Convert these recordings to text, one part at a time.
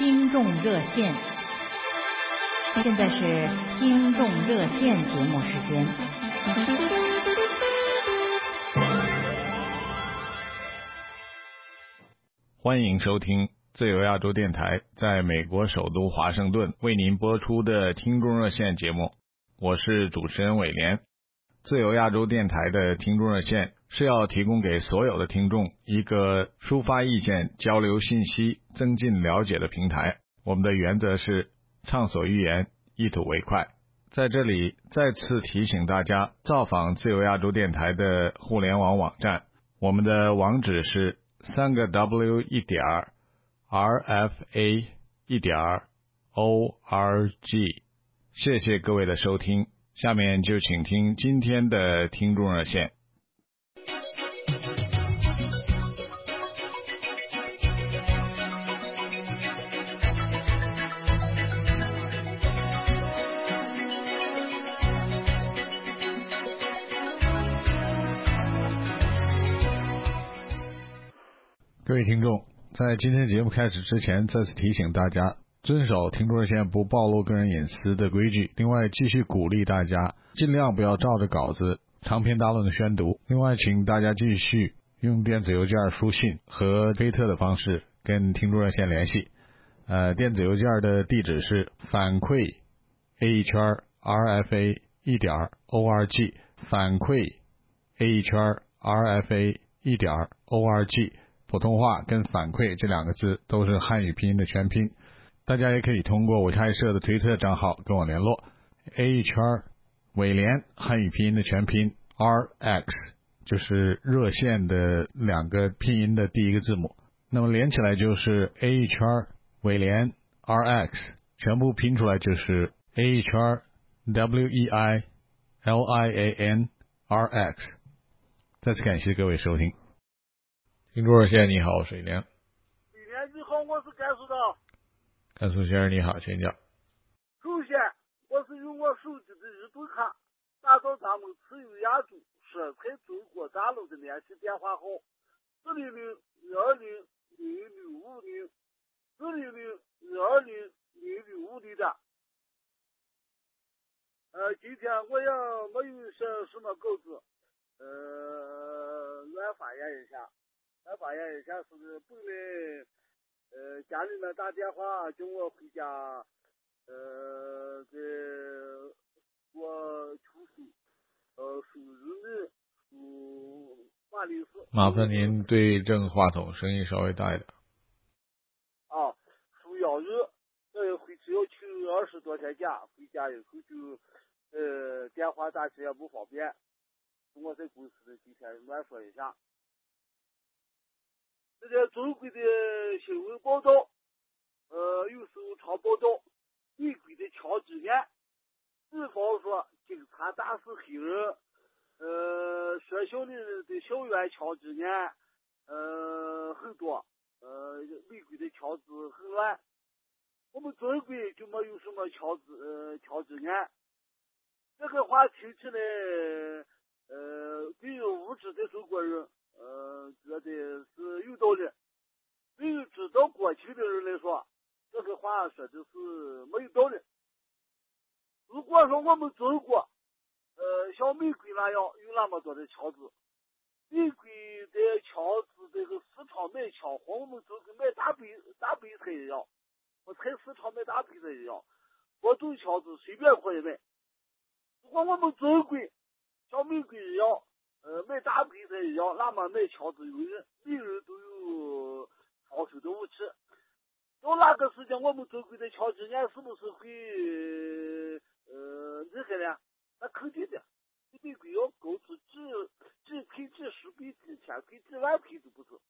听众热线。现在是听众热线节目时间。欢迎收听自由亚洲电台在美国首都华盛顿为您播出的听众热线节目，我是主持人伟廉。自由亚洲电台的听众热线是要提供给所有的听众一个抒发意见、交流信息、增进了解的平台。我们的原则是畅所欲言，一吐为快。在这里再次提醒大家，造访自由亚洲电台的互联网网站，我们的网址是三个 W 一点 RFA 一点 ORG。谢谢各位的收听。下面就请听今天的听众热线。各位听众，在今天节目开始之前，再次提醒大家。遵守听众热线不暴露个人隐私的规矩。另外，继续鼓励大家尽量不要照着稿子长篇大论的宣读。另外，请大家继续用电子邮件、书信和推特的方式跟听众热线联系。呃，电子邮件的地址是反馈 a 圈 rfa 一点 org，反馈 a 圈 rfa 一点 org。普通话跟反馈这两个字都是汉语拼音的全拼。大家也可以通过我开设的推特账号跟我联络，A 圈伟联汉语拼音的全拼 R X 就是热线的两个拼音的第一个字母，那么连起来就是 A 圈伟联 R X，全部拼出来就是 A 圈 W E I L I A N R X。再次感谢各位收听。听众热线，你好，水莲。水莲你好，我是甘肃的。甘肃先生你好，请讲。首先，我是用我手机的移动卡打到咱们自由亚洲蔬菜中国大陆的联系电话号：四零零二二零零六五零，四零零二二零零六五零的。呃，今天我也没有写什么稿子，呃，乱发言一下，乱发言一下是本来。呃，家里面打电话叫我回家，呃，给我出书，呃，属日的，属法律史。麻烦您对正话筒，声音稍微大一点。啊，属羊日，呃，回去要请二十多天假，回家以后就，呃，电话打起也不方便，我在公司今天乱说一下。这个中国的新闻报道，呃，有时候常报道美国的枪击案，比方说警察打死黑人，呃，学校里的校园枪击案，呃，很多，呃，美国的枪支很乱，我们中国就没有什么枪支，呃，枪击案。这个话听起来，呃，对于无知的中国人。呃，觉得是有道理。对于知道国情的人来说，这个话说的是没有道理。如果说我们中国，呃，像美国那样有那么多的枪支，美国的枪支这个市场买枪和我们中国买大白大白菜一样，和菜市场买大白菜一样，各种枪支随便可以买。如果我们中国像美国一样，呃，买大白菜一样，那么买枪子有人，每人都有防守的武器。到那个时间，我们中国的枪击案是不是会呃厉害呢？那肯定的，比美国要高出几几倍、几十倍、几千倍、几万倍都不止。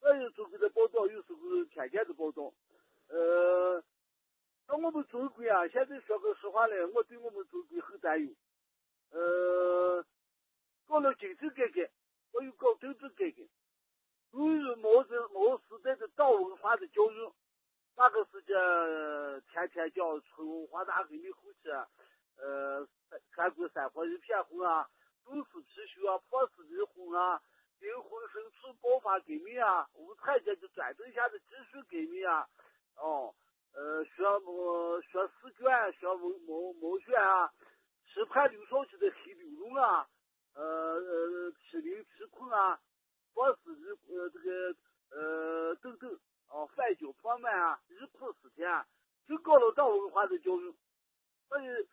所以中国的报道，有时候天天的报道。呃，那我们中国啊，现在说个实话嘞，我对我们中国很担忧。呃，搞了经济改革，我又搞政治改革，由于毛泽毛时代的党文化的教育，那个时间天天讲春华大革命后期，呃，全国山河一片红啊，冻死貔貅啊，破死离婚啊，灵魂深处爆发革命啊，无产阶级专政下的继续革命啊，哦，呃，学么学试卷，学蒙蒙蒙选啊，吃判刘少奇的黑牛肉啊，呃呃，吃零吃困啊，放肆日呃这个呃等等啊，反教放满啊，日苦思甜啊，就搞了党文化的教育，所以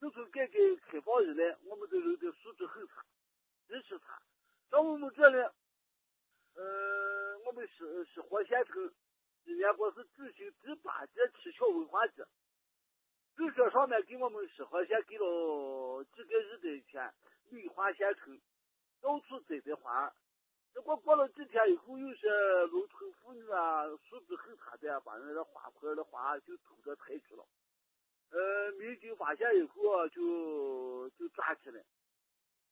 自从改革开放以来，我们的人的素质很差，极其差。在我们这里，呃，我们是是活县城，今年我是举行第八届七巧文化节，据说上面给我们石河县给了几个亿的钱，美化县城，到处栽的花。结果过了几天以后，有些农村妇女啊，素质很差的，把人家花盆的花就偷着抬去了。呃，民警发现以后啊，就就抓起来。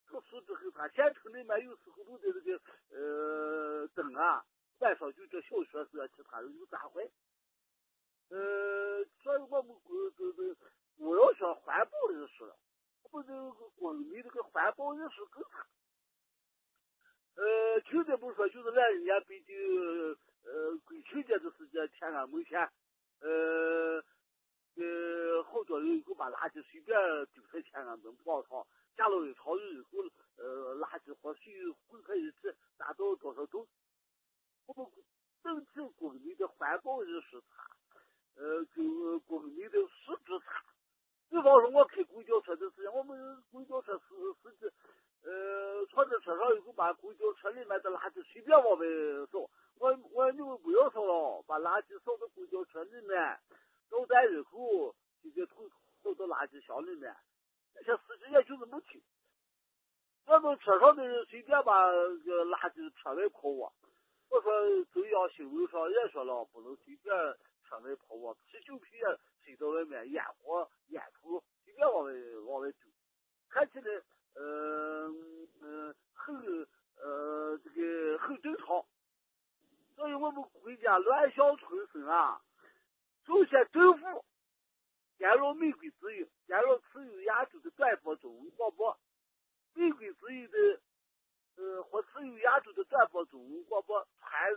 这个素质很差，县城里面有时候都的这个呃灯啊，晚上就叫小学生其他人就砸坏。呃，所以我们国这这我要说环保意识了，我们这个国民这个环保意识更差。呃，去年不说就是那一年北京呃国庆节的时间，天安门前，呃呃好多人就把垃圾随便丢在天安门广场。下了一场雨以后，呃，垃圾和水混合一起，达到多少度？我们整体国民的环保意识差，呃，就国民的素质差。比方说，我开公交车的时候，我们公交车司司机，呃，坐在车上以后，把公交车里面的垃圾随便往外扫。我我你们不要扫了，把垃圾扫到公交车里面，到站以后，直接统扫到垃圾箱里面。那些司机也就是没听，我们车上的人随便把个垃圾车外抛啊。我说中央新闻上也说了，不能随便车外抛啊，啤酒瓶也塞到外面，烟火、烟头随便往外往外丢，看起来嗯嗯很呃这个很正常。所以我们国家乱象丛生啊，首先政府。干扰美国自由，干扰自由亚洲的转播中文广播，美国自由的呃或自由亚洲的转播中文广播，传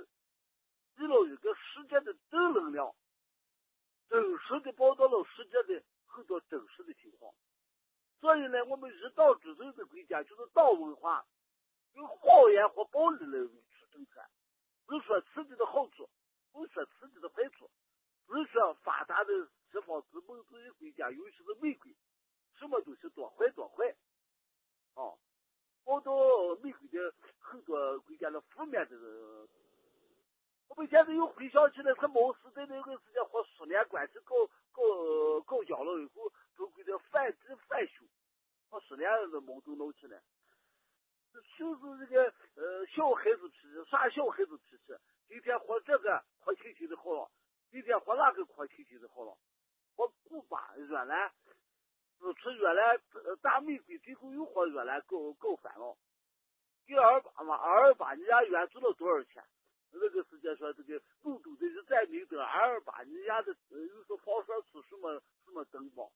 递了一个世界的正能量，真实的报道了世界的很多真实的情况。所以呢，我们一党执政的国家就是党文化，用谎言和暴力来维持政权，不说自己的好处，不说自己的坏处，不说发达的。西方资本主义国家，尤其是美国，什么东西多坏多坏，啊，报道美国的很多国家的负面的。我们现在又回想起来，他毛时代那个时间和苏联关系搞搞搞僵了以后，都归的反帝反修，和苏联的矛盾闹起来，就是这个呃小孩子脾气，耍小孩子脾气，今天和这个和亲亲的好了，今天和那个和亲亲的好了。和古巴、越南支持越南，打美国最后又和越南搞搞翻了。给二八嘛，二八尼亚援助了多少钱？那个时间说这个欧洲的日战明德，二八尼亚的呃又是放射出什么什么灯光？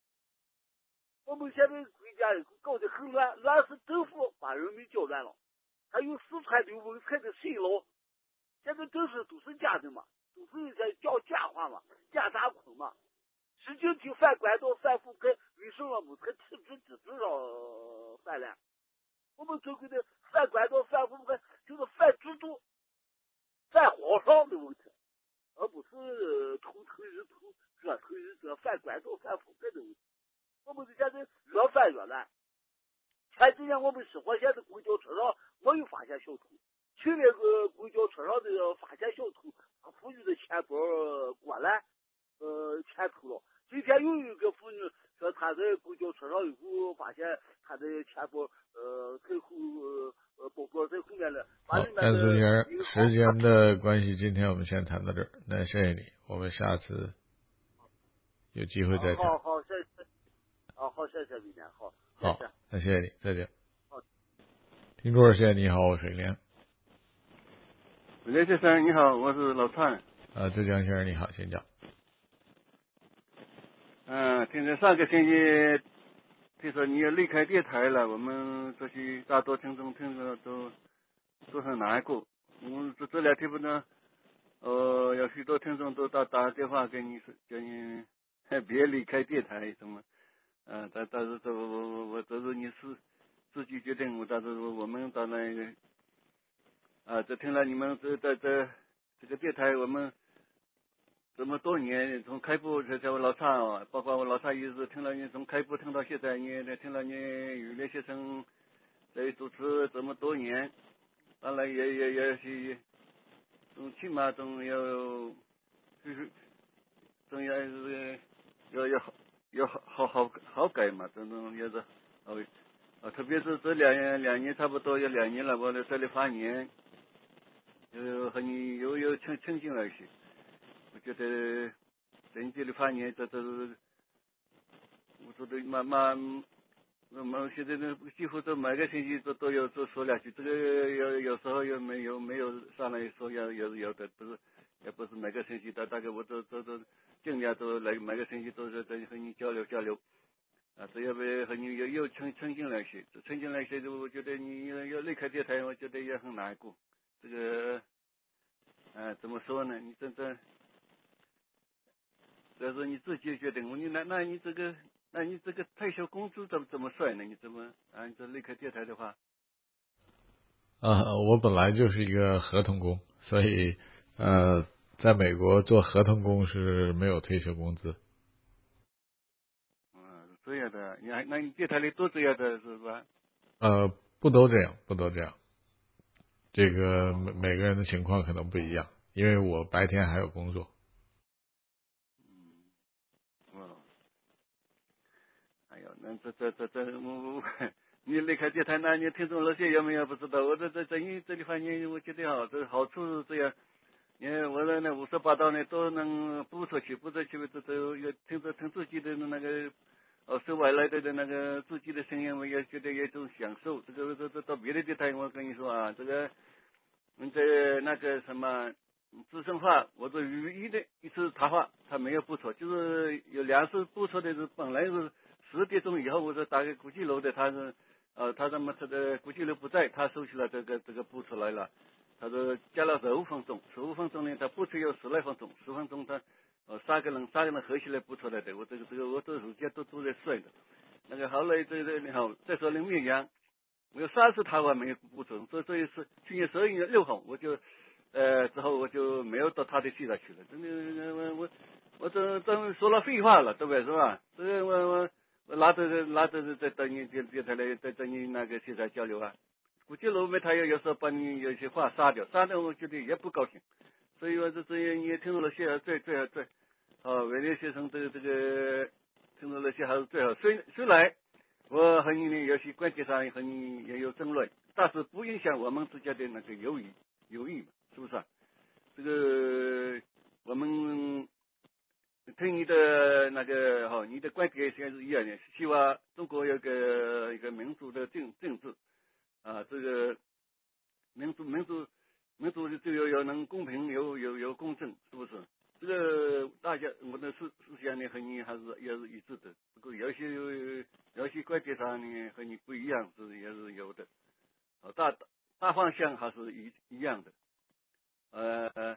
我们现在国家搞得很乱，乱是政府把人民搅乱了。还有四川刘文彩的新楼，现在都是都是假的嘛，都是一些讲假话嘛，假大空嘛。习近平反关东反腐败，为什么没在体制机制上反了？我们中国的反关东反腐败就是反制度、反皇上的问题，而不是头头一头、脚头一脚反关东反腐败的问题。我们现在越反越乱。前几年我们石河县的公交车上没有发现小偷，去年个公交车上的发现小偷把妇女的钱包过来，呃，钱偷了。今天又有一个妇女说，他在公交车上以后发现他的钱包呃在后呃包包在后面了。好，但是时间的关系，今天我们先谈到这儿。那谢谢你，我们下次有机会再谈。好好，谢谢。好好，谢谢李年，好。好，那谢谢你，再见。好。听众热线，你好，我是连。连先生你好，我是老蔡。啊，浙江先生你好，请讲。嗯，听说上个星期听说你要离开电台了，我们这些大多听众听着都都很难过。我们，这这两天不能，呃，有许多听众都打打电话给你说，叫你 别离开电台什么。嗯，但但是这我我我这是你是自己决定，我但是我们当然啊，这听了你们这在这这个电台，我们这么多年从开播在在我老厂，包括我老厂也是听了你从开播听到现在，你听了你语言先生在主持这么多年，当然也也也是，总起码总要就是总要是要要好。要好好好好改嘛，这种也是，哦，啊，特别是这两年两年差不多有两年了，我在这里发言，又和你又又亲亲近了一些，觉得在你这里发言，这这是，我说的慢慢，那么现在呢几乎都每个星期都都有都说两句，这个有有时候又没有没有上来说要有有的，不是也不是每个星期的，大概我都都都。尽量都来每个星期都是在和你交流交流，啊，这要不和你又又亲亲近了些，亲近了些，就我觉得你要要离开电台，我觉得也很难过。这个，啊，怎么说呢？你真正，这是你自己决定。你那那你这个，那你这个退休工资怎么怎么算呢？你怎么啊？你这离开电台的话，啊，我本来就是一个合同工，所以呃。在美国做合同工是没有退休工资。嗯，这样的，你还那你电台里都这样的是吧？呃，不都这样，不都这样。这个每每个人的情况可能不一样，因为我白天还有工作。嗯，哦，这这这这我我你离开电台，那你听众那些有没有不知道？我这这这你这地方，你，我觉得好，这好处是这样。因为我那那五十八道呢都能播出去，播出去这都有听着听自己的那个哦收外来的的那个自己的声音，我也觉得有一种享受。这个这这到别的地方，我跟你说啊，这个你在那个什么资深话或者语义的一次谈话，他没有播出，就是有两次播出的是本来是十点钟以后，我说打给古巨楼的，他说呃他怎么这个古巨楼不在，他收起了这个这个播出来了。他说加了十五分钟，十五分钟呢，他播出有十来分钟，十分钟他呃三个人三个人合起来播出来的，我这个这个我这时间都都在算的。那个后来这个你好，再说那绵阳，我有三次他话没有播出，所以这一次去年十二月六号我就呃之后我就没有到他的现场去了，真的我我我这真说了废话了，对不对是吧？这个我我拿着拿着在等你电电台来在等你那个现场交流啊。估计老板他要有时候把你有些话杀掉，杀掉我觉得也不高兴，所以我这这些你也听到了些最最好最，哦，外地学生这个这个听到了些还是最好。虽虽然我和你呢有些观点上和你也有争论，但是不影响我们之间的那个友谊友谊嘛，是不是啊？这个我们听你的那个哈，你的观点现在是一样的，希望中国有个一个民主的政政治。啊，这个民主、民主、民主就要要能公平、有有有公正，是不是？这个大家我的思思想呢和你还是也是一致的，不过有些有有些观点上呢和你不一样是也是有的，啊，大大方向还是一一样的。呃，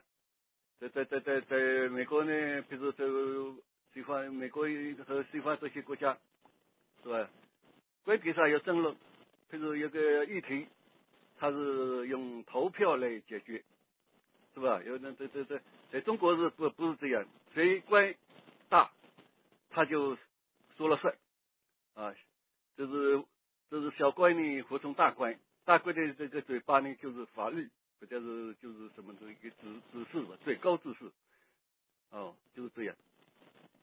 在在在在美国呢，比如说西方美国和西方这些国家，是吧？观点上有争论。比如有个议题，他是用投票来解决，是吧？有那这这这，在中国是不不是这样？谁官大，他就说了算，啊，就是就是小官呢服从大官，大官的这个嘴巴呢就是法律，或者是就是什么的一个指指示吧，最高指示，哦，就是这样。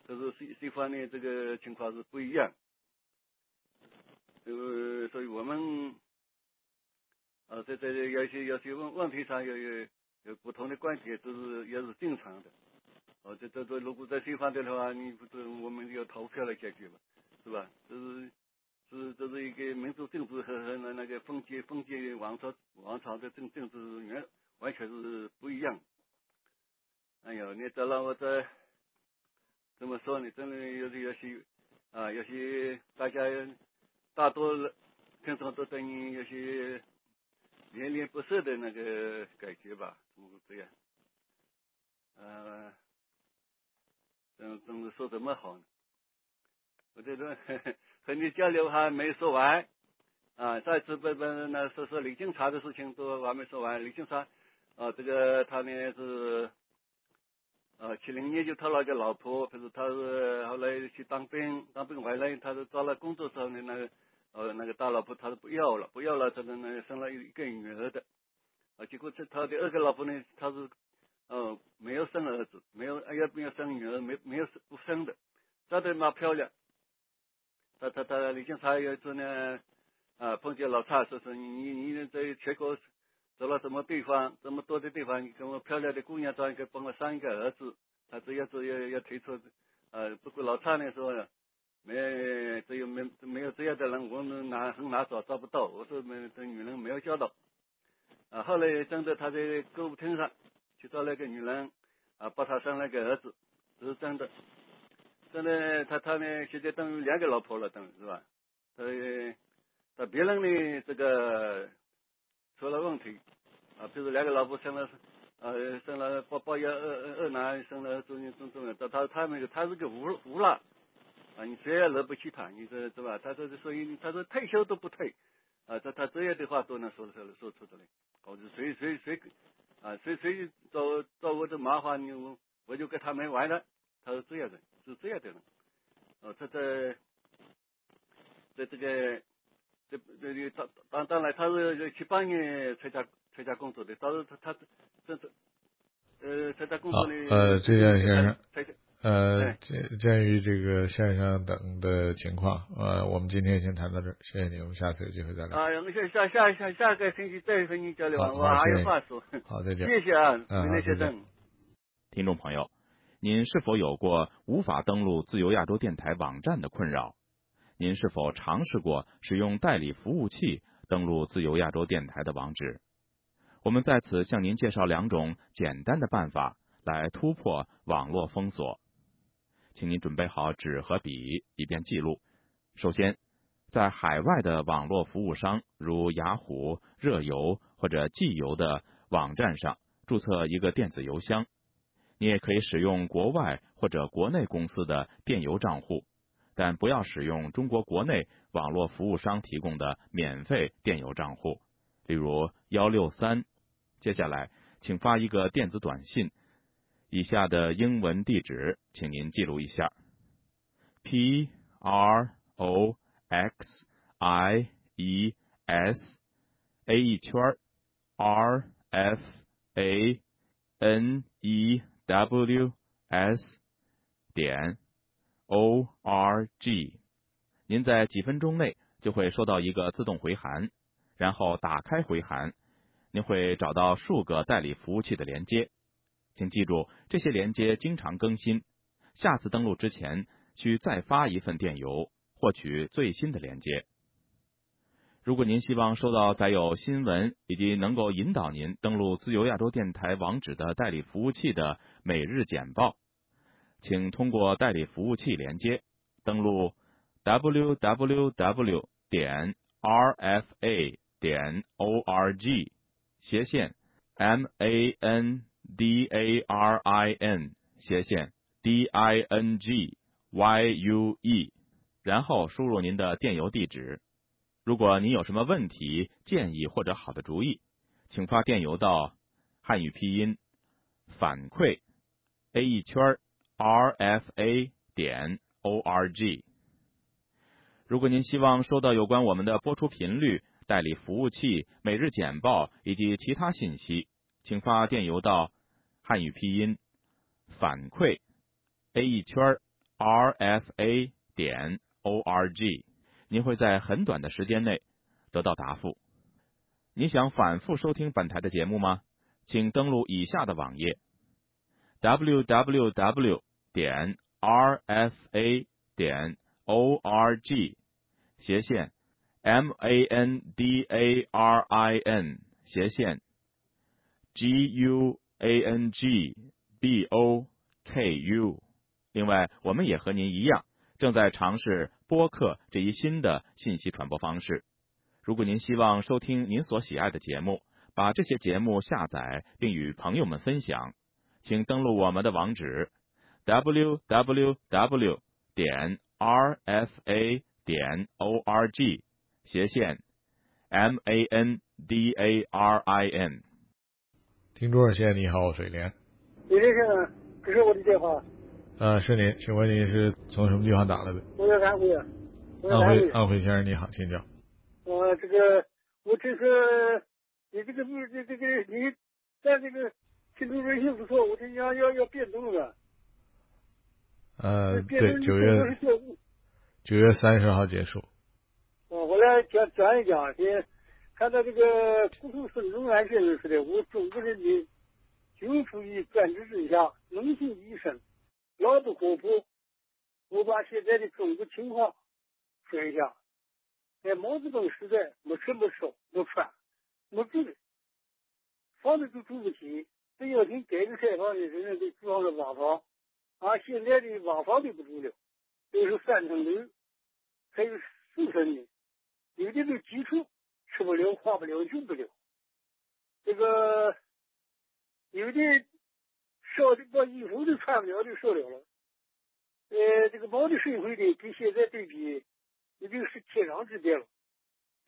可是西西方呢，这个情况是不一样。呃，所以我们啊，在在有些有些问问题上有有有不同的观点，这是也是正常的。哦，这这这如果在西方的话，你不是我们要投票来解决嘛，是吧？这是是这是一个民族政治和和那那个封建封建王朝王朝的政政治完完全是不一样。哎呦，你这让我这怎么说呢？真的有些有些啊，有些大家。大多听众都对你有些恋恋不舍的那个感觉吧，怎么这样？呃，怎怎么说这么好呢？我这个 和你交流还没说完啊！再次把把那说说李敬茶的事情都还没说完。李敬茶啊，这个他呢是呃七零年就他那个老婆，可是他是后来去当兵，当兵回来他是找了工作之后呢，那个呃那个大老婆他是不要了，不要了，这个呢生了一个女儿的啊，结果这他的二个老婆呢，他是呃没有生儿子，没有哎呀没有生女儿，没没有生不生的，长得蛮漂亮。他他他李警察有一次呢，啊碰见老蔡说是你你你在全国走了什么地方，这么多的地方，你跟我漂亮的姑娘找一个，帮我生一个儿子。他这样子要要推出，呃，不过老蔡呢说没只有没没有这样的人，我们难很难找找不到。我说没这女人没有交到。啊，后来真的他在歌舞厅上去找那个女人，啊，帮他生了个儿子，这是真的。真的，他他呢，现在等于两个老婆了，等是吧？他他别人呢，这个出了问题啊，比如两个老婆生了，呃，生了宝宝要二二二男，生了中年中中的，他他他那个他是个无无赖啊，你谁也惹不起他，你说是吧？他这是所以他说退休都不退啊，他他这样的话都能说出来，说出来，我说谁谁谁啊，谁谁找找我的麻烦，你我我就跟他们玩了，他是这样的。是这样的人，哦，他在在这个这这里当当当然他是七八年参加参加工作的，当时他他这这呃参加工作的呃，这样先生，呃，鉴鉴于这个先生等的情况，呃，我们今天先谈到这儿，谢谢你，我们下次有机会再聊。啊，我们下下下下下个星期再和你交流，好我还谢谢有话说。好，再见。谢谢啊，嗯好林先生。听众朋友，您是否有过无法登录自由亚洲电台网站的困扰？您是否尝试过使用代理服务器登录自由亚洲电台的网址？我们在此向您介绍两种简单的办法来突破网络封锁，请您准备好纸和笔，以便记录。首先，在海外的网络服务商，如雅虎、热游或者寄邮的网站上注册一个电子邮箱。你也可以使用国外或者国内公司的电邮账户，但不要使用中国国内网络服务商提供的免费电邮账户，例如幺六三。接下来，请发一个电子短信，以下的英文地址，请您记录一下：p r o x i e s a 一圈 r f a n e w s 点 o r g，您在几分钟内就会收到一个自动回函，然后打开回函，您会找到数个代理服务器的连接。请记住，这些连接经常更新，下次登录之前需再发一份电邮，获取最新的连接。如果您希望收到载有新闻以及能够引导您登录自由亚洲电台网址的代理服务器的每日简报，请通过代理服务器连接登录 www 点 rfa 点 org 斜线 mandarin 斜线 dingyu e，然后输入您的电邮地址。如果您有什么问题、建议或者好的主意，请发电邮到汉语拼音反馈 a 一圈 rfa 点 org。如果您希望收到有关我们的播出频率、代理服务器、每日简报以及其他信息，请发电邮到汉语拼音反馈 a 一圈 rfa 点 org。您会在很短的时间内得到答复。你想反复收听本台的节目吗？请登录以下的网页：www 点 rfa 点 org 斜线 mandarin 斜线 guangboku。另外，我们也和您一样。正在尝试播客这一新的信息传播方式。如果您希望收听您所喜爱的节目，把这些节目下载并与朋友们分享，请登录我们的网址 w w w 点 r f a 点 o r g 斜线 m a n d a r i n。听众热线，你好，水莲。李先生，这是我的电话。呃，是您，请问您是从什么地方打来的？我在安徽。安徽，安徽先生你好，请讲。我这个，我这是你这个不这这个你在这个听众热线不错，我这要要要变动了。呃，对，九月九月三十号结束。哦，我来讲讲一讲，先看到这个古树孙中山先生说的，我中国人民军处于专制之下，农信一生，劳不可破。我把现在的中国情况说一下。在毛泽东时代，没吃没烧没穿没住的，房子都住不起。这要听改革开放的人人都住上了瓦房，啊，现在的瓦房都不住了，都是三层楼，还有四层的，有的都基础吃不了、花不了、用不了。这个有的烧的把衣服都穿不了，就烧了了。呃，这个毛的社会的跟现在对比。已经是天壤之别了。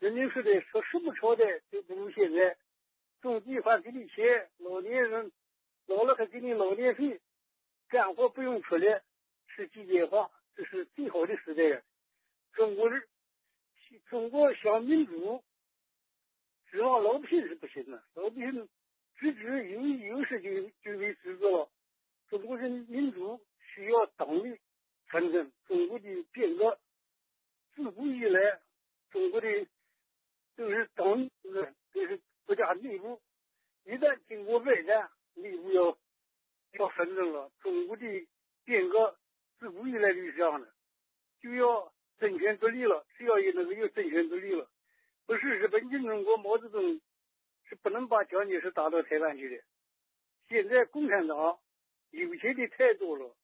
人家说的，说什么朝代都不如现在，种地还给你钱，老年人老了还给你老年费，干活不用出来，是机械化，这是最好的时代。中国人，中国想民主，指望老百姓是不行的。老百姓只知有有事就就会知道了。中国人民主需要党的传承，中国的变革。自古以来，中国的都是党，都是国家内部，一旦经过外战，内部要要纷争了。中国的变革自古以来就是这样的，就要政权独立了，只要有那个有政权独立了，不是日本进中国，毛泽东是不能把蒋介石打到台湾去的。现在共产党有钱的太多了，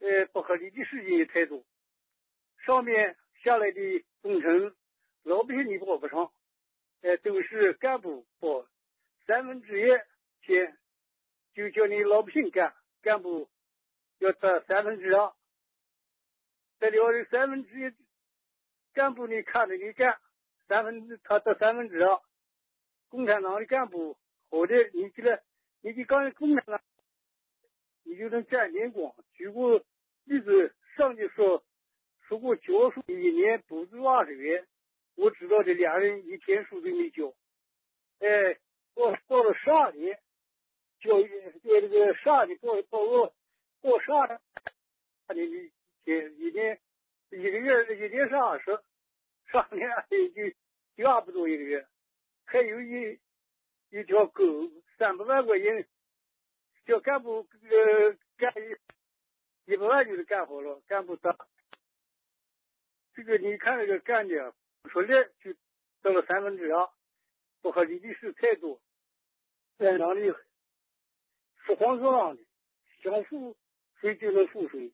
呃，不合理的事情也太多，上面。下来的工程，老百姓你报不上，哎，都是干部包三分之一钱，就叫你老百姓干，干部要得三分之二，再了这三分之一，干部你看着你干，三分之他得三分之二，共产党的干部好的，你这个，你就刚共产党，你就能沾点光。举个例子，上去说。如果教书一年补助二十元，我知道这俩人一天书都没交。哎，到到了十二年，教育在这个十二年报报个报十二年一天一年一个月一年是二十，十二年就就二百多一个月。还有一一条狗三百万块钱，叫干部呃干一一百万就是干好了，干不得。这个你看那个干的说来就到了三分之二，不合理的事太多，在哪里说谎说谎的，想富谁就能富谁，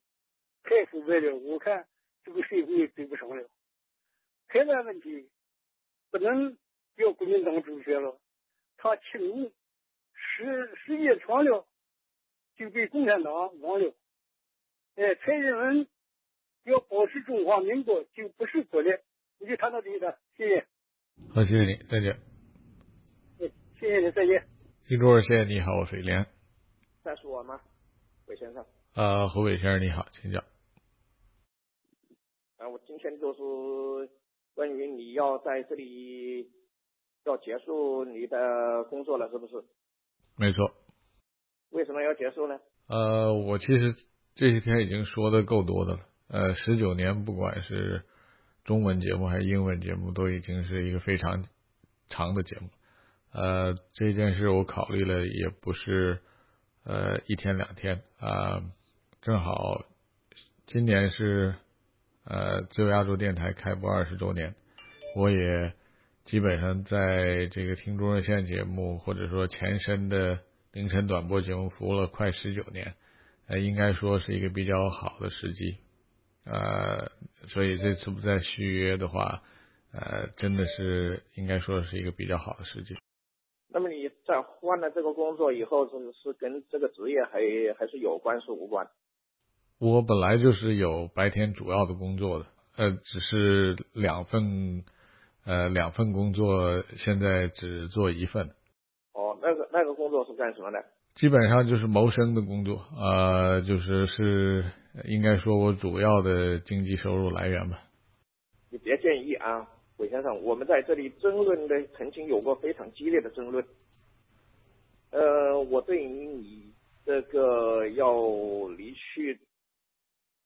太腐败了。我看这个社会对不上了。台湾问题不能叫国民党主权了，他轻误时时间长了就被共产党忘了。哎，蔡英文。要保持中华民国，就不是国力。你就谈到这里了，谢谢。好，谢谢你，再见。哎，谢谢你，再见。听众谢谢，你好，我是连。再说我吗，韦先生？呃，何伟先生，你好，请讲。啊，我今天就是关于你要在这里要结束你的工作了，是不是？没错。为什么要结束呢？呃，我其实这些天已经说的够多的了。呃，十九年，不管是中文节目还是英文节目，都已经是一个非常长的节目。呃，这件事我考虑了，也不是呃一天两天啊。正好今年是呃自由亚洲电台开播二十周年，我也基本上在这个听众热线节目或者说前身的凌晨短播节目服务了快十九年，呃，应该说是一个比较好的时机。呃，所以这次不再续约的话，呃，真的是应该说是一个比较好的时机。那么你在换了这个工作以后，是是跟这个职业还还是有关是无关？我本来就是有白天主要的工作的，呃，只是两份，呃，两份工作，现在只做一份。哦，那个那个工作是干什么的？基本上就是谋生的工作，呃，就是是应该说我主要的经济收入来源吧。你别介意啊，韦先生，我们在这里争论的曾经有过非常激烈的争论。呃，我对于你这个要离去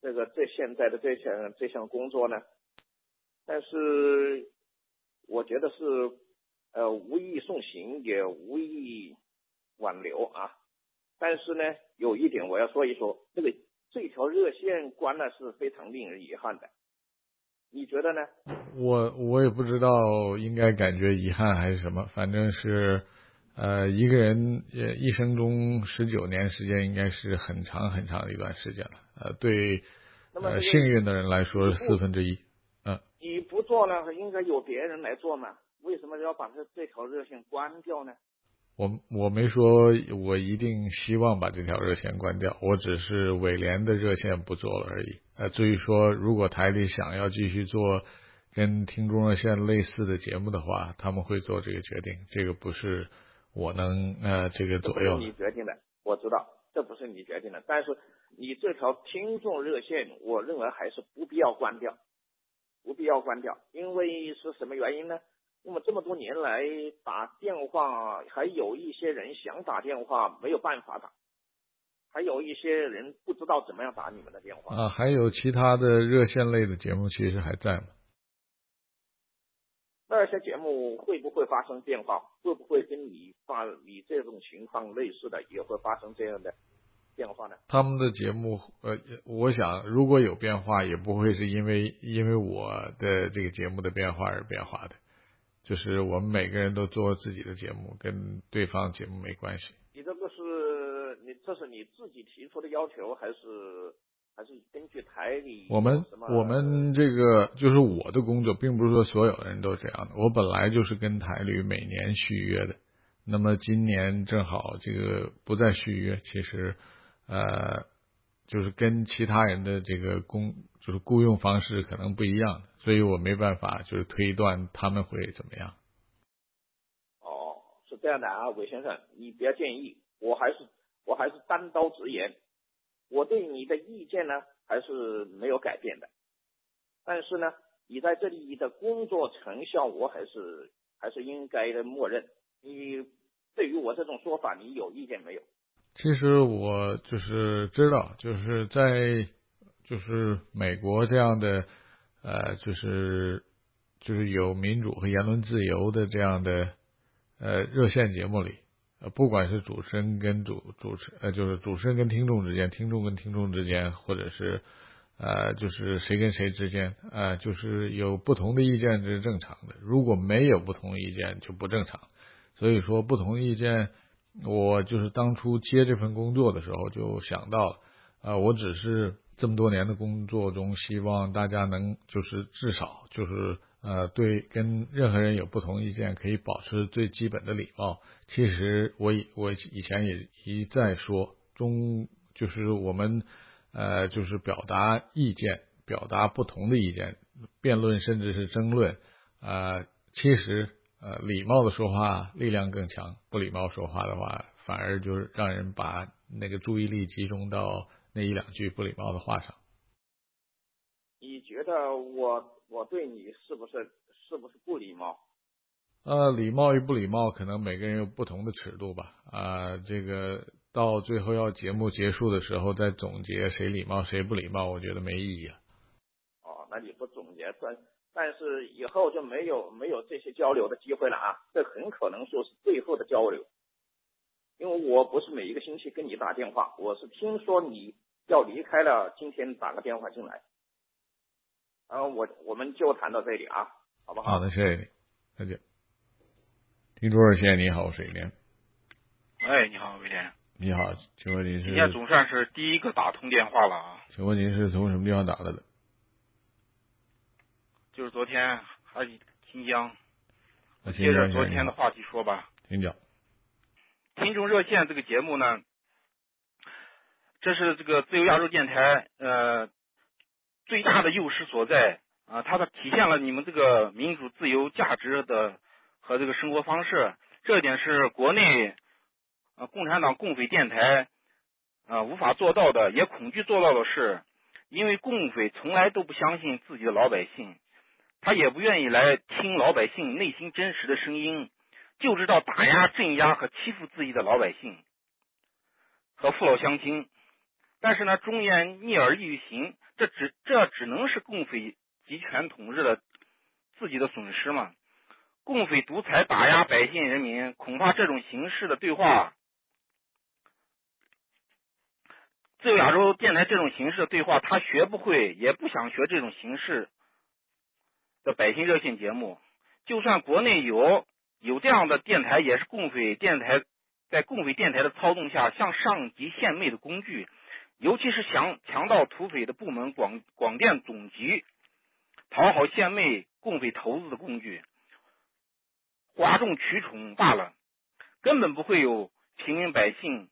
这个这现在的这项这项工作呢，但是我觉得是呃无意送行，也无意挽留啊。但是呢，有一点我要说一说，这个这条热线关了是非常令人遗憾的。你觉得呢？我我也不知道应该感觉遗憾还是什么，反正是，呃，一个人呃一生中十九年时间应该是很长很长的一段时间了，呃，对，呃幸运的人来说是四分之一，嗯。你不做呢，应该有别人来做嘛？为什么要把这这条热线关掉呢？我我没说我一定希望把这条热线关掉，我只是伟联的热线不做了而已。呃，至于说如果台里想要继续做跟听众热线类似的节目的话，他们会做这个决定，这个不是我能呃这个左右。你决定的，我知道这不是你决定的，但是你这条听众热线，我认为还是不必要关掉，不必要关掉，因为是什么原因呢？那么这么多年来打电话，还有一些人想打电话没有办法打，还有一些人不知道怎么样打你们的电话。啊，还有其他的热线类的节目其实还在吗？那些节目会不会发生变化？会不会跟你发你这种情况类似的，也会发生这样的变化呢？他们的节目，呃，我想如果有变化，也不会是因为因为我的这个节目的变化而变化的。就是我们每个人都做自己的节目，跟对方节目没关系。你这个是你这是你自己提出的要求，还是还是根据台里？我们我们这个就是我的工作，并不是说所有的人都这样的。我本来就是跟台里每年续约的，那么今年正好这个不再续约，其实呃。就是跟其他人的这个工就是雇佣方式可能不一样，所以我没办法就是推断他们会怎么样。哦，是这样的啊，韦先生，你不要介意，我还是我还是单刀直言，我对你的意见呢还是没有改变的，但是呢，你在这里的工作成效，我还是还是应该的默认。你对于我这种说法，你有意见没有？其实我就是知道，就是在就是美国这样的呃，就是就是有民主和言论自由的这样的呃热线节目里，呃，不管是主持人跟主主持呃，就是主持人跟听众之间，听众跟听众之间，或者是呃，就是谁跟谁之间，呃，就是有不同的意见这是正常的。如果没有不同意见就不正常。所以说不同意见。我就是当初接这份工作的时候就想到了，呃，我只是这么多年的工作中，希望大家能就是至少就是呃，对跟任何人有不同意见可以保持最基本的礼貌。其实我以我以前也一再说，中就是我们呃就是表达意见，表达不同的意见，辩论甚至是争论，呃，其实。呃，礼貌的说话力量更强，不礼貌说话的话，反而就是让人把那个注意力集中到那一两句不礼貌的话上。你觉得我我对你是不是是不是不礼貌？呃，礼貌与不礼貌，可能每个人有不同的尺度吧。啊，这个到最后要节目结束的时候再总结谁礼貌谁不礼貌，我觉得没意义啊。哦，那你不总结算？但是以后就没有没有这些交流的机会了啊！这很可能说是最后的交流，因为我不是每一个星期跟你打电话，我是听说你要离开了，今天打个电话进来，然后我我们就谈到这里啊，好不好？好的，谢谢你，再见。听众热线，你好，水莲。哎，你好，威廉。你好，请问您是？今天总算是第一个打通电话了啊。请问您是从什么地方打来的？就是昨天还新疆。接着昨天的话题说吧。请讲。听众热线这个节目呢，这是这个自由亚洲电台呃最大的优势所在啊，它的体现了你们这个民主自由价值的和这个生活方式，这一点是国内啊共产党共匪电台啊无法做到的，也恐惧做到的是，因为共匪从来都不相信自己的老百姓，他也不愿意来听老百姓内心真实的声音。就知道打压、镇压和欺负自己的老百姓和父老乡亲，但是呢，忠言逆耳利于行，这只这只能是共匪集权统治的自己的损失嘛？共匪独裁打压百姓人民，恐怕这种形式的对话，自由亚洲电台这种形式的对话，他学不会，也不想学这种形式的百姓热线节目。就算国内有。有这样的电台，也是共匪电台在共匪电台的操纵下向上级献媚的工具，尤其是强强盗土匪的部门广广电总局讨好献媚共匪头子的工具，哗众取宠罢了，根本不会有平民百姓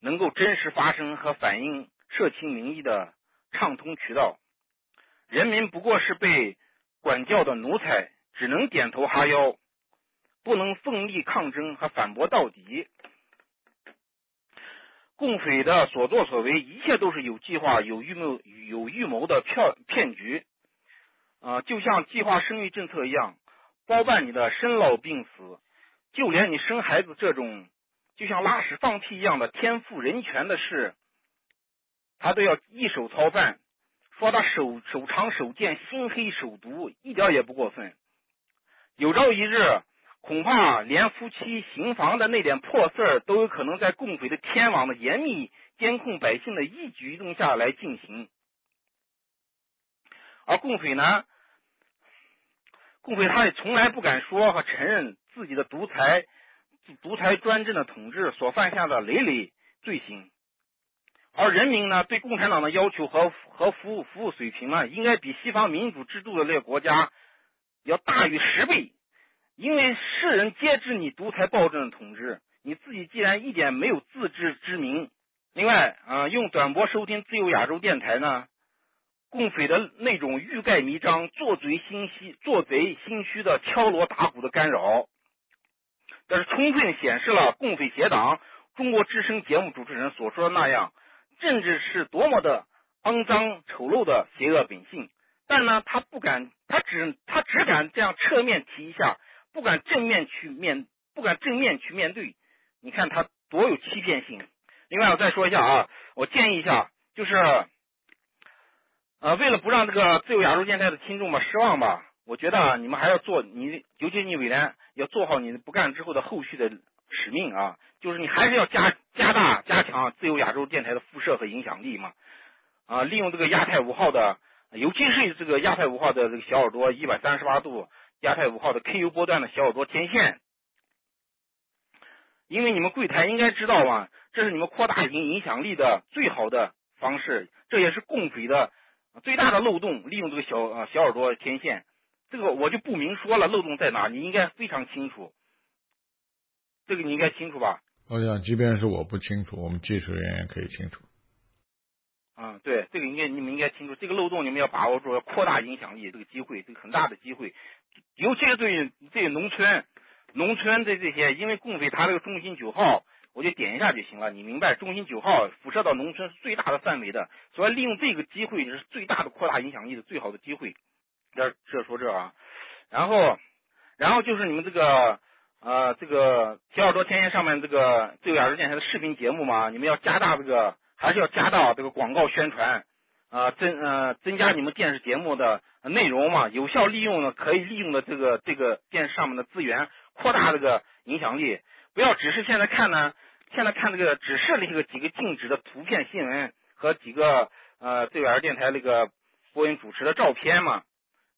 能够真实发声和反映社情民意的畅通渠道，人民不过是被管教的奴才，只能点头哈腰。不能奋力抗争和反驳到底，共匪的所作所为，一切都是有计划、有预谋、有预谋的骗骗局啊！就像计划生育政策一样，包办你的生老病死，就连你生孩子这种就像拉屎放屁一样的天赋人权的事，他都要一手操办。说他手手长手贱、心黑手毒，一点也不过分。有朝一日。恐怕连夫妻行房的那点破事儿都有可能在共匪的天网的严密监控百姓的一举一动下来进行，而共匪呢，共匪他也从来不敢说和承认自己的独裁、独裁专政的统治所犯下的累累罪行，而人民呢，对共产党的要求和和服务服务水平呢，应该比西方民主制度的那个国家要大于十倍。因为世人皆知你独裁暴政的统治，你自己既然一点没有自知之明，另外啊，用短波收听自由亚洲电台呢，共匪的那种欲盖弥彰、做贼心虚、做贼心虚的敲锣打鼓的干扰，这是充分显示了共匪邪党中国之声节目主持人所说的那样，政治是多么的肮脏丑陋的邪恶本性。但呢，他不敢，他只他只敢这样侧面提一下。不敢正面去面，不敢正面去面对，你看他多有欺骗性。另外，我再说一下啊，我建议一下，就是呃，为了不让这个自由亚洲电台的听众吧失望吧，我觉得你们还要做你，尤其你伟廉要做好你不干之后的后续的使命啊，就是你还是要加加大加强自由亚洲电台的辐射和影响力嘛啊，利用这个亚太五号的，尤其是这个亚太五号的这个小耳朵一百三十八度。亚太五号的 KU 波段的小耳朵天线，因为你们柜台应该知道嘛，这是你们扩大影影响力的最好的方式，这也是共匪的最大的漏洞。利用这个小啊小耳朵天线，这个我就不明说了，漏洞在哪？你应该非常清楚，这个你应该清楚吧？我想，即便是我不清楚，我们技术人员可以清楚。啊，对，这个应该你们应该清楚，这个漏洞你们要把握住，要扩大影响力，这个机会，这个很大的机会。尤其是对于这些农村、农村的这些，因为共匪他这个中心九号，我就点一下就行了。你明白，中心九号辐射到农村是最大的范围的，所以利用这个机会是最大的扩大影响力的最好的机会。这这说这啊，然后，然后就是你们这个呃这个小耳朵天线上面这个自由亚洲电台的视频节目嘛，你们要加大这个，还是要加大这个广告宣传啊，增呃增加你们电视节目的。内容嘛，有效利用呢，可以利用的这个这个电视上面的资源，扩大这个影响力。不要只是现在看呢，现在看这个只是那个几个静止的图片新闻和几个呃对外电台那个播音主持的照片嘛，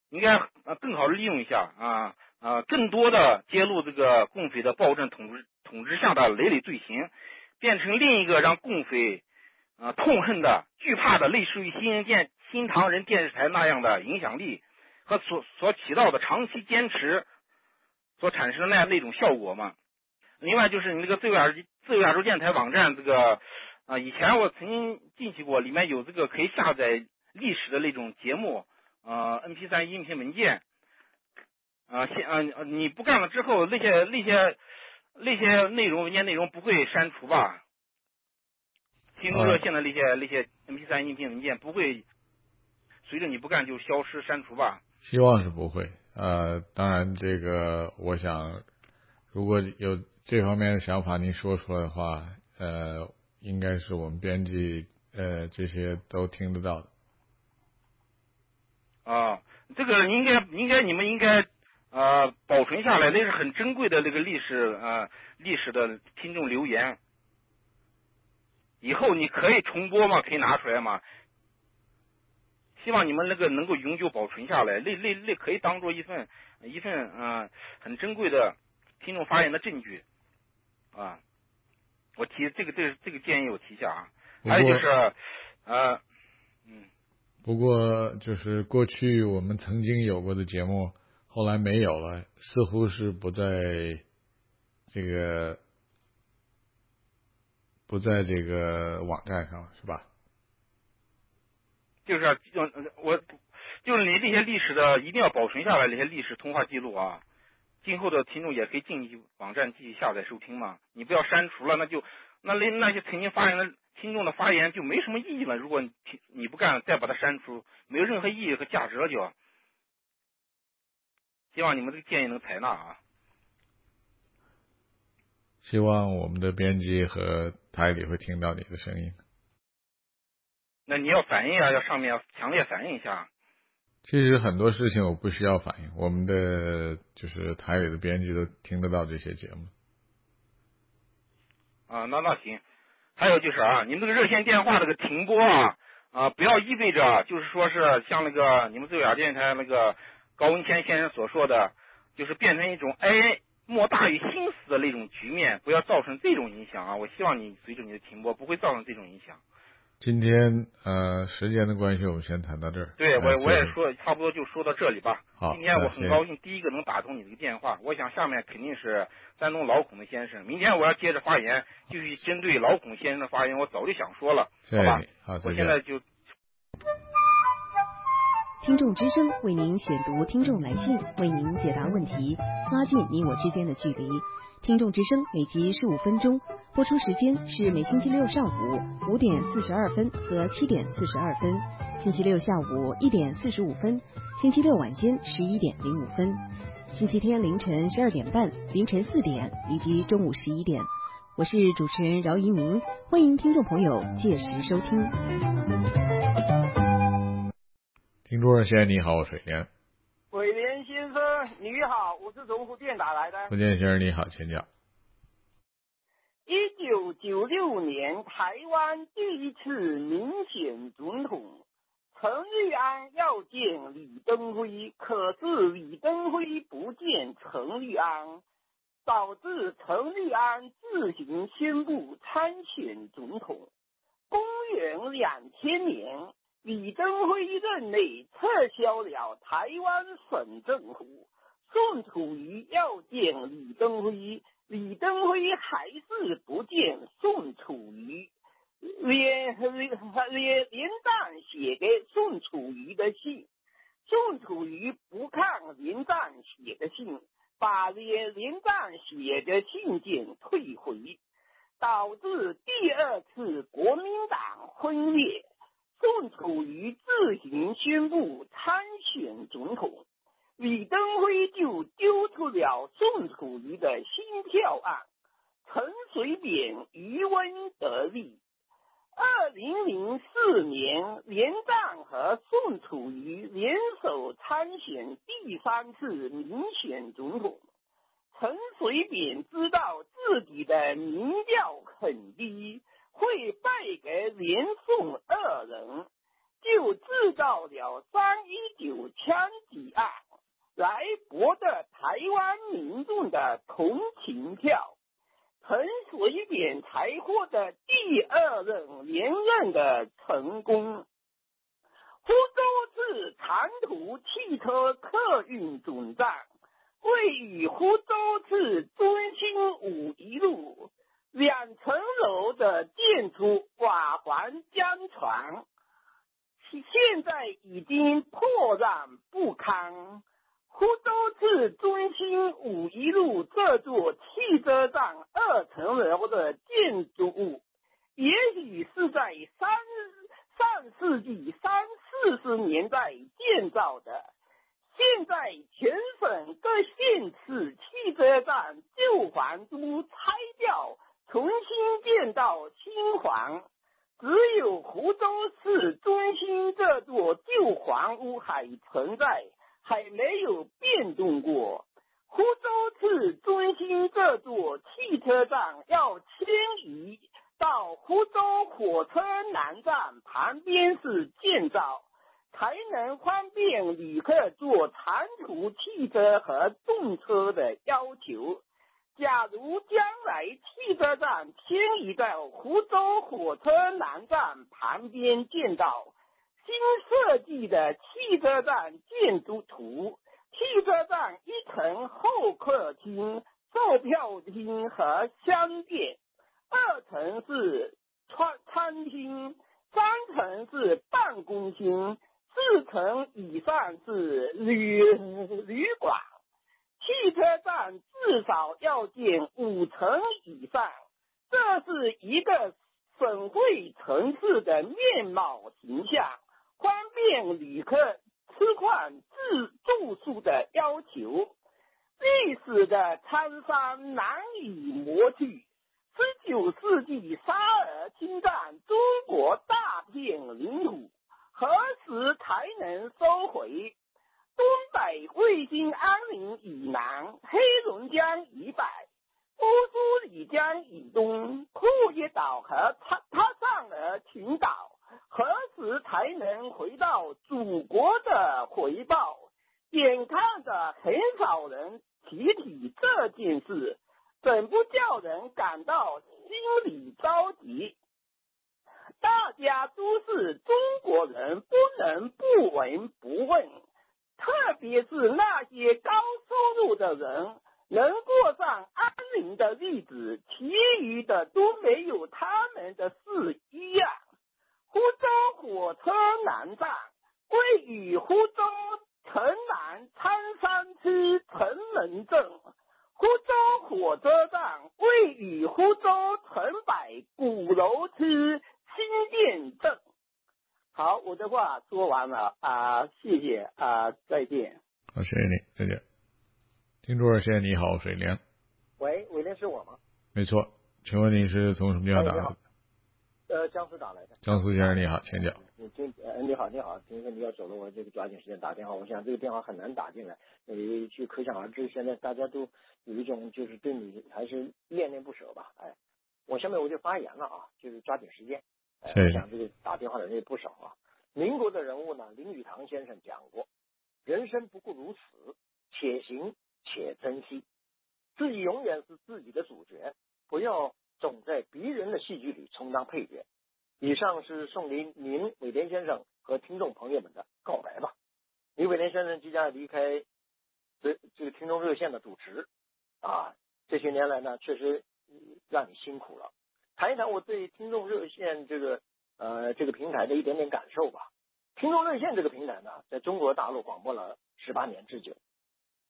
应该呃更好利用一下啊啊，更多的揭露这个共匪的暴政统治统治下的累累罪行，变成另一个让共匪啊痛恨的、惧怕的，类似于新人电。新唐人电视台那样的影响力和所所起到的长期坚持所产生的那样那种效果嘛。另外就是你那个自由亚洲自由亚洲电台网站这个啊，以前我曾经进去过，里面有这个可以下载历史的那种节目，呃，MP 三音频文件，啊，现啊你不干了之后，那些那些那些内容文件内容不会删除吧？听众热线的那些那些 MP 三音频文件不会随着你不干就消失删除吧？希望是不会。呃，当然这个我想，如果有这方面的想法，您说出来的话，呃，应该是我们编辑呃这些都听得到的。啊，这个应该应该你们应该呃保存下来，那是很珍贵的那个历史啊历史的听众留言。以后你可以重播嘛，可以拿出来嘛。希望你们那个能够永久保存下来，那那那可以当做一份一份啊很珍贵的听众发言的证据啊。我提这个这个这个建议我提一下啊。还有就是呃嗯。不过就是过去我们曾经有过的节目，后来没有了，似乎是不在这个。不在这个网站上是吧？就是要我，就是你这些历史的一定要保存下来，那些历史通话记录啊，今后的听众也可以进网站继续下载收听嘛。你不要删除了，那就那那那些曾经发言的听众的发言就没什么意义了。如果你你不干，再把它删除，没有任何意义和价值了，就。希望你们这个建议能采纳啊。希望我们的编辑和台里会听到你的声音。那你要反映啊，要上面要强烈反映一下。其实很多事情我不需要反映，我们的就是台里的编辑都听得到这些节目。啊，那那行。还有就是啊，你们这个热线电话这个停播啊啊，不要意味着就是说是像那个你们自由亚电台那个高文谦先生所说的，就是变成一种哎。莫大于心死的那种局面，不要造成这种影响啊！我希望你随着你的停播，不会造成这种影响。今天呃，时间的关系，我们先谈到这儿。对，我我也说差不多就说到这里吧。好，今天我很高兴，第一个能打通你这个电话。我想下面肯定是山东老孔的先生。明天我要接着发言，继续针对老孔先生的发言，我早就想说了，好吧？好，我现在就。听众之声为您选读听众来信，为您解答问题，拉近你我之间的距离。听众之声每集十五分钟，播出时间是每星期六上午五点四十二分和七点四十二分，星期六下午一点四十五分，星期六晚间十一点零五分，星期天凌晨十二点半、凌晨四点以及中午十一点。我是主持人饶一鸣，欢迎听众朋友届时收听。听众热线，你好，我水莲。水莲先生，你好，我是从福建打来的。福建先生，你好，请讲。一九九六年，台湾第一次民选总统，陈玉安要见李登辉，可是李登辉不见陈玉安，导致陈玉安自行宣布参选总统。公元两千年。李登辉任内撤销了台湾省政府，宋楚瑜要见李登辉，李登辉还是不见宋楚瑜。连连连连战写给宋楚瑜的信，宋楚瑜不看连战写的信，把连连战写的信件退回，导致第二次国民党分裂。宋楚瑜自行宣布参选总统，李登辉就丢出了宋楚瑜的新票案，陈水扁渔翁得利。二零零四年，连战和宋楚瑜联手参选第三次民选总统，陈水扁知道自己的民调很低。会败给连宋二人，就制造了三一九枪击案，来博得台湾民众的同情票，陈水扁才获得第二任连任的成功。湖州市长途汽车客运总站位于湖州市中心五一路，两层楼的建筑瓦房江船，现在已经破烂不堪。湖州市中心五一路这座汽车站二层楼的建筑物，也许是在三上世纪三四十年代建造的。现在全省各县市汽车站旧房都拆掉，重新建造新房，只有湖州市中心这座旧房屋还存在。还没有变动过。湖州市中心这座汽车站要迁移到湖州火车南站旁边是建造，才能方便旅客坐长途汽车和动车的要求。假如将来汽车站迁移到湖州火车南站旁边建造。新设计的汽车站建筑图，汽车站一层候客厅、售票厅和商店，二层是餐餐厅，三层是办公厅，四层以上是旅旅馆。汽车站至少要建五层以上，这是一个省会城市的面貌形象。方便旅客吃饭、住住宿的要求，历史的沧桑难以磨去。十九世纪沙俄侵占中国大片领土，何时才能收回？东北卫星安宁以南、黑龙江以北、乌苏里江以东、库页岛和塔塔桑尔群岛。何时才能回到祖国的回报？眼看着很少人提起这件事，怎不叫人感到心里着急？大家都是中国人，不能不闻不问。特别是那些高收入的人，能过上安宁的日子，其余的都没有他们的事一样。湖州火车南站位于湖州城南苍山区城门镇，湖州火车站位于湖州城北鼓楼区新店镇。好，我的话说完了啊，谢谢啊，再见。好，谢谢你，再见。听众热线，你好，水莲。喂，伟莲是我吗？没错，请问你是从什么地方打来的？呃，江苏打来的。江苏先生你好，请讲。你今呃你好你好，听说你要走了，我这个抓紧时间打电话。我想这个电话很难打进来，呃，就可想而知，现在大家都有一种就是对你还是恋恋不舍吧。哎，我下面我就发言了啊，就是抓紧时间。我想这个打电话的人也不少啊。民国的人物呢，林语堂先生讲过，人生不过如此，且行且珍惜，自己永远是自己的主角，不要。总在别人的戏剧里充当配角。以上是送给您伟廉先生和听众朋友们的告白吧。李伟廉先生即将离开这这个听众热线的主持啊，这些年来呢，确实让你辛苦了。谈一谈我对听众热线这个呃这个平台的一点点感受吧。听众热线这个平台呢，在中国大陆广播了十八年之久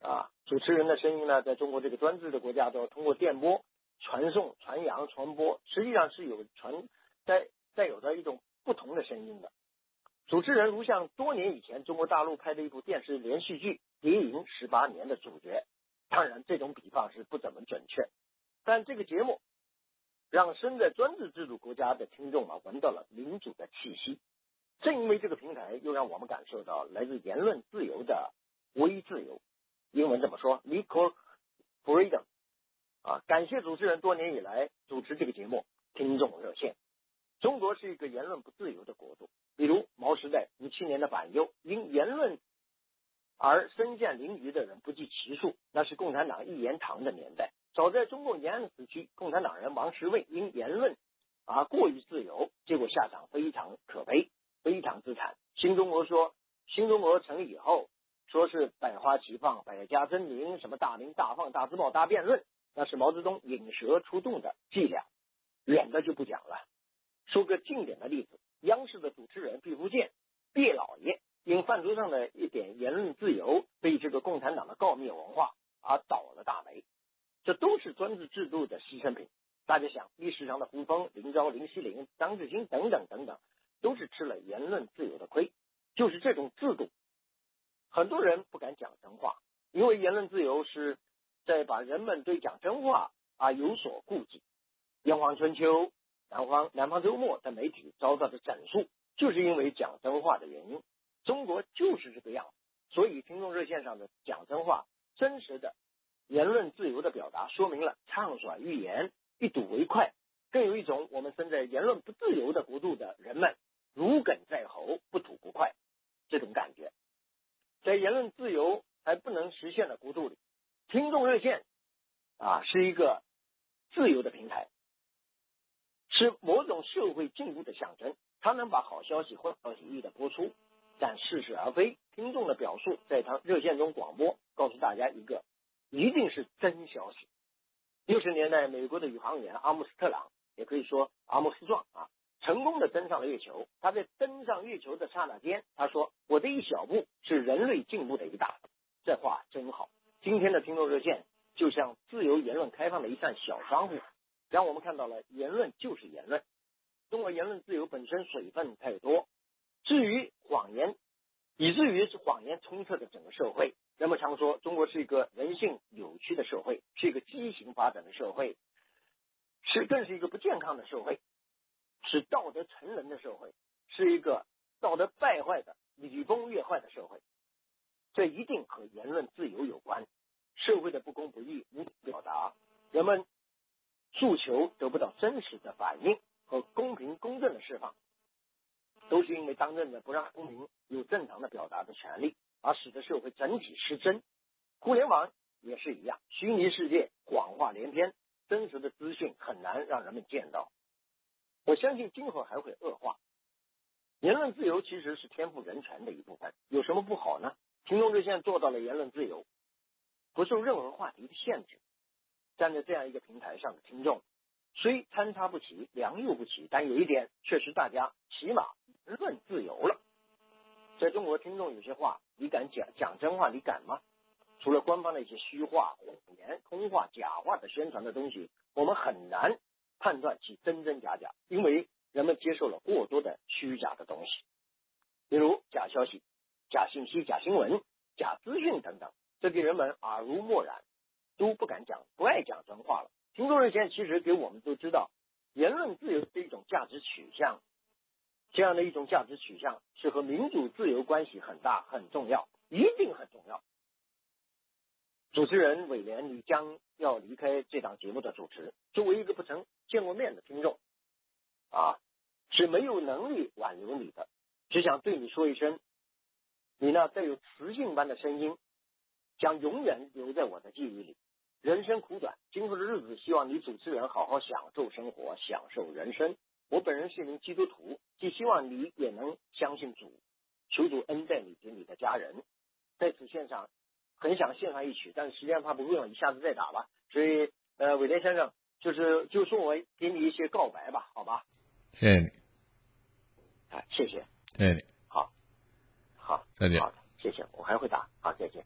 啊，主持人的声音呢，在中国这个专制的国家都要通过电波。传送、传扬、传播，实际上是有传在在有着一种不同的声音的。主持人如像多年以前中国大陆拍的一部电视连续剧《谍影十八年》的主角，当然这种比方是不怎么准确，但这个节目让身在专制制度国家的听众啊闻到了民主的气息。正因为这个平台，又让我们感受到来自言论自由的微自由。英文怎么说？Micro freedom。啊，感谢主持人多年以来主持这个节目《听众热线》。中国是一个言论不自由的国度，比如毛时代五七年的反右，因言论而身陷囹圄的人不计其数，那是共产党一言堂的年代。早在中共延安时期，共产党人王石卫因言论而过于自由，结果下场非常可悲。非常之惨。新中国说，新中国成立以后，说是百花齐放、百家争鸣，什么大鸣大放、大字报、大辩论，那是毛泽东引蛇出洞的伎俩。远的就不讲了，说个近点的例子，央视的主持人毕福剑，毕老爷因饭桌上的一点言论自由，被这个共产党的告密文化而倒了大霉。这都是专制度的牺牲品。大家想，历史上的胡风、林昭、林希林、张志新等等等等，都是吃了言论自由的亏。就是这种制度，很多人不敢讲真话，因为言论自由是在把人们对讲真话啊有所顾忌。炎黄春秋、南方南方周末等媒体遭到的整肃，就是因为讲真话的原因。中国就是这个样子，所以听众热线上的讲真话、真实的言论自由的表达，说明了畅所欲言、一睹为快，更有一种我们身在言论不自由的国度的人们如鲠在喉、不吐不快这种感觉。在言论自由还不能实现的国度里，听众热线啊是一个自由的平台。是某种社会进步的象征，它能把好消息或好提议的播出，但似是而非。听众的表述在他热线中广播，告诉大家一个一定是真消息。六十年代，美国的宇航员阿姆斯特朗，也可以说阿姆斯壮啊，成功的登上了月球。他在登上月球的刹那间，他说：“我的一小步是人类进步的一大步。”这话真好。今天的听众热线就像自由言论开放的一扇小窗户。让我们看到了言论就是言论，中国言论自由本身水分太多，至于谎言，以至于是谎言充斥着整个社会。人们常说中国是一个人性扭曲的社会，是一个畸形发展的社会，是更是一个不健康的社会，是道德沉沦的社会，是一个道德败坏的礼崩乐坏的社会。这一定和言论自由有关，社会的不公不义无表达，人们。诉求得不到真实的反应和公平公正的释放，都是因为当政的不让公民有正常的表达的权利，而使得社会整体失真。互联网也是一样，虚拟世界谎话连篇，真实的资讯很难让人们见到。我相信今后还会恶化。言论自由其实是天赋人权的一部分，有什么不好呢？听众热线做到了言论自由，不受任何话题的限制。站在这样一个平台上的听众，虽参差不齐、良莠不齐，但有一点确实，大家起码言论自由了。在中国，听众有些话，你敢讲讲真话，你敢吗？除了官方的一些虚话、谎言、空话、假话的宣传的东西，我们很难判断其真真假假，因为人们接受了过多的虚假的东西，比如假消息、假信息、假新闻、假资讯等等，这给人们耳濡目染。都不敢讲，不爱讲真话了。听众热线其实给我们都知道，言论自由是一种价值取向，这样的一种价值取向是和民主自由关系很大很重要，一定很重要。主持人伟廉，你将要离开这档节目的主持。作为一个不曾见过面的听众，啊，是没有能力挽留你的，只想对你说一声，你那带有磁性般的声音，将永远留在我的记忆里。人生苦短，今后的日子，希望你主持人好好享受生活，享受人生。我本人是一名基督徒，既希望你也能相信主，求主恩待你及你的家人。在此献上，很想献上一曲，但是时间怕不够了，一下子再打吧。所以，呃，伟廉先生，就是就送我给你一些告白吧，好吧？谢谢你。啊，谢谢。谢谢你。好，好，再见。好的，谢谢，我还会打。好，再见。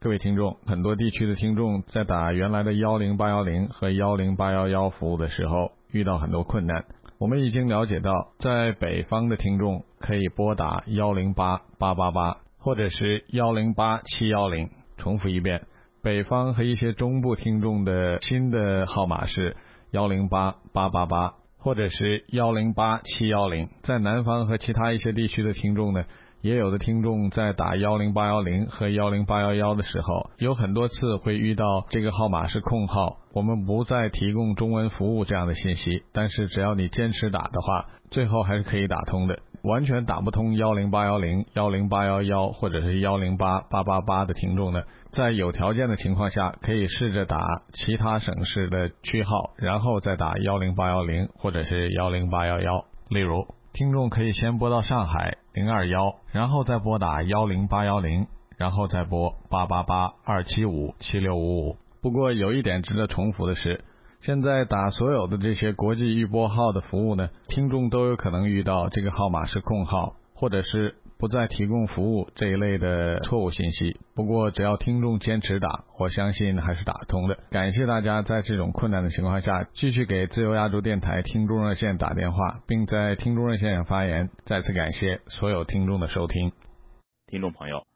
各位听众，很多地区的听众在打原来的幺零八幺零和幺零八幺幺服务的时候遇到很多困难。我们已经了解到，在北方的听众可以拨打幺零八八八八，或者是幺零八七幺零。重复一遍，北方和一些中部听众的新的号码是幺零八八八八，或者是幺零八七幺零。在南方和其他一些地区的听众呢？也有的听众在打幺零八幺零和幺零八幺幺的时候，有很多次会遇到这个号码是空号，我们不再提供中文服务这样的信息。但是只要你坚持打的话，最后还是可以打通的。完全打不通幺零八幺零、幺零八幺幺或者是幺零八八八八的听众呢，在有条件的情况下，可以试着打其他省市的区号，然后再打幺零八幺零或者是幺零八幺幺。例如。听众可以先拨到上海零二幺，然后再拨打幺零八幺零，然后再拨八八八二七五七六五五。不过有一点值得重复的是，现在打所有的这些国际预拨号的服务呢，听众都有可能遇到这个号码是空号，或者是。不再提供服务这一类的错误信息。不过，只要听众坚持打，我相信还是打通的。感谢大家在这种困难的情况下继续给自由亚洲电台听众热线打电话，并在听众热线上发言。再次感谢所有听众的收听。听众朋友，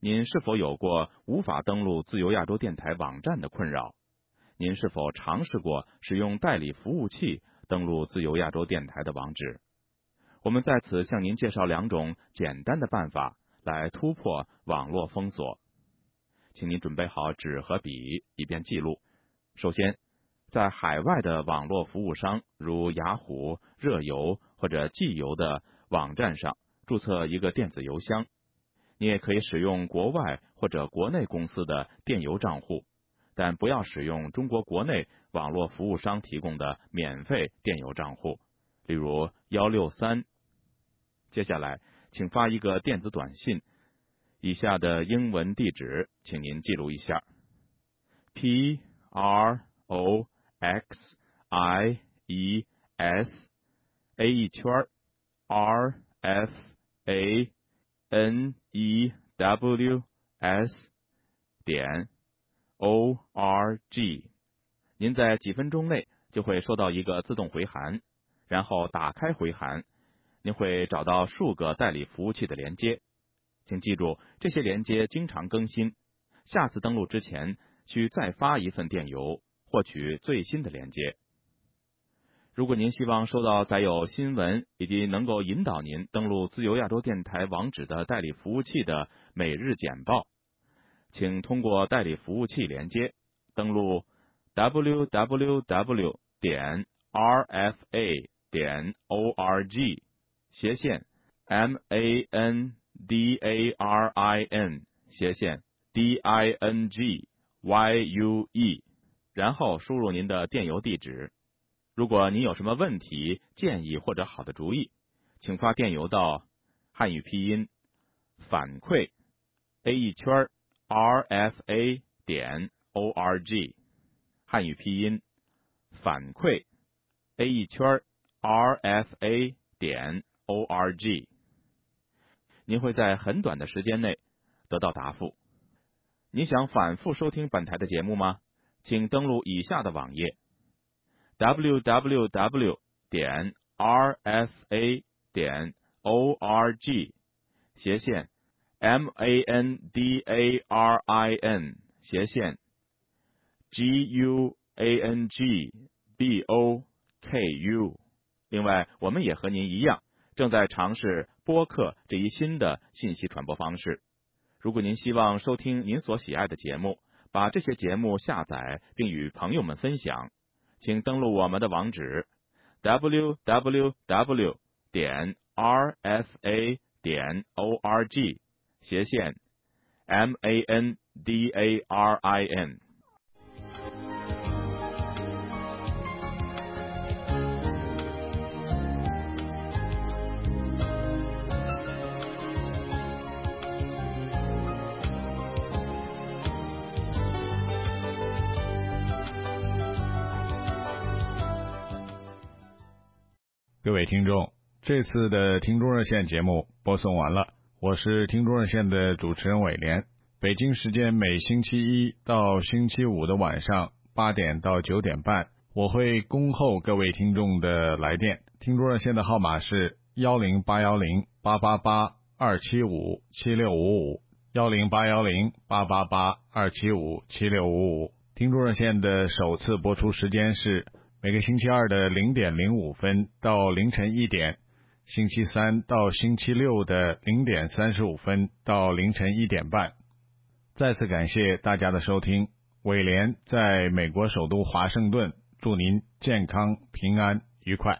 您是否有过无法登录自由亚洲电台网站的困扰？您是否尝试过使用代理服务器登录自由亚洲电台的网址？我们在此向您介绍两种简单的办法来突破网络封锁，请您准备好纸和笔，以便记录。首先，在海外的网络服务商如雅虎、热游或者寄邮的网站上注册一个电子邮箱。你也可以使用国外或者国内公司的电邮账户，但不要使用中国国内网络服务商提供的免费电邮账户，例如幺六三。接下来，请发一个电子短信，以下的英文地址，请您记录一下：p r o x i e s a 一圈 r f a n e w s 点 o r g。您在几分钟内就会收到一个自动回函，然后打开回函。您会找到数个代理服务器的连接，请记住这些连接经常更新。下次登录之前需再发一份电邮，获取最新的连接。如果您希望收到载有新闻以及能够引导您登录自由亚洲电台网址的代理服务器的每日简报，请通过代理服务器连接登录 www 点 rfa 点 org。斜线 m a n d a r i n 斜线 d i n g y u e，然后输入您的电邮地址。如果您有什么问题、建议或者好的主意，请发电邮到汉语拼音反馈 a 一圈 r f a 点 o r g，汉语拼音反馈 a 一圈 r f a 点。O R G，您会在很短的时间内得到答复。你想反复收听本台的节目吗？请登录以下的网页：w w w 点 r f a 点 o r g 斜线 m a n d a r i n 斜线 g u a n g b o k u。另外，我们也和您一样。正在尝试播客这一新的信息传播方式。如果您希望收听您所喜爱的节目，把这些节目下载并与朋友们分享，请登录我们的网址：w w w 点 r f a 点 o r g 斜线 m a n d a r i n。各位听众，这次的听众热线节目播送完了，我是听众热线的主持人伟廉。北京时间每星期一到星期五的晚上八点到九点半，我会恭候各位听众的来电。听众热线的号码是幺零八幺零八八八二七五七六五五幺零八幺零八八八二七五七六五五。听众热线的首次播出时间是。每个星期二的零点零五分到凌晨一点，星期三到星期六的零点三十五分到凌晨一点半。再次感谢大家的收听，伟廉在美国首都华盛顿，祝您健康、平安、愉快。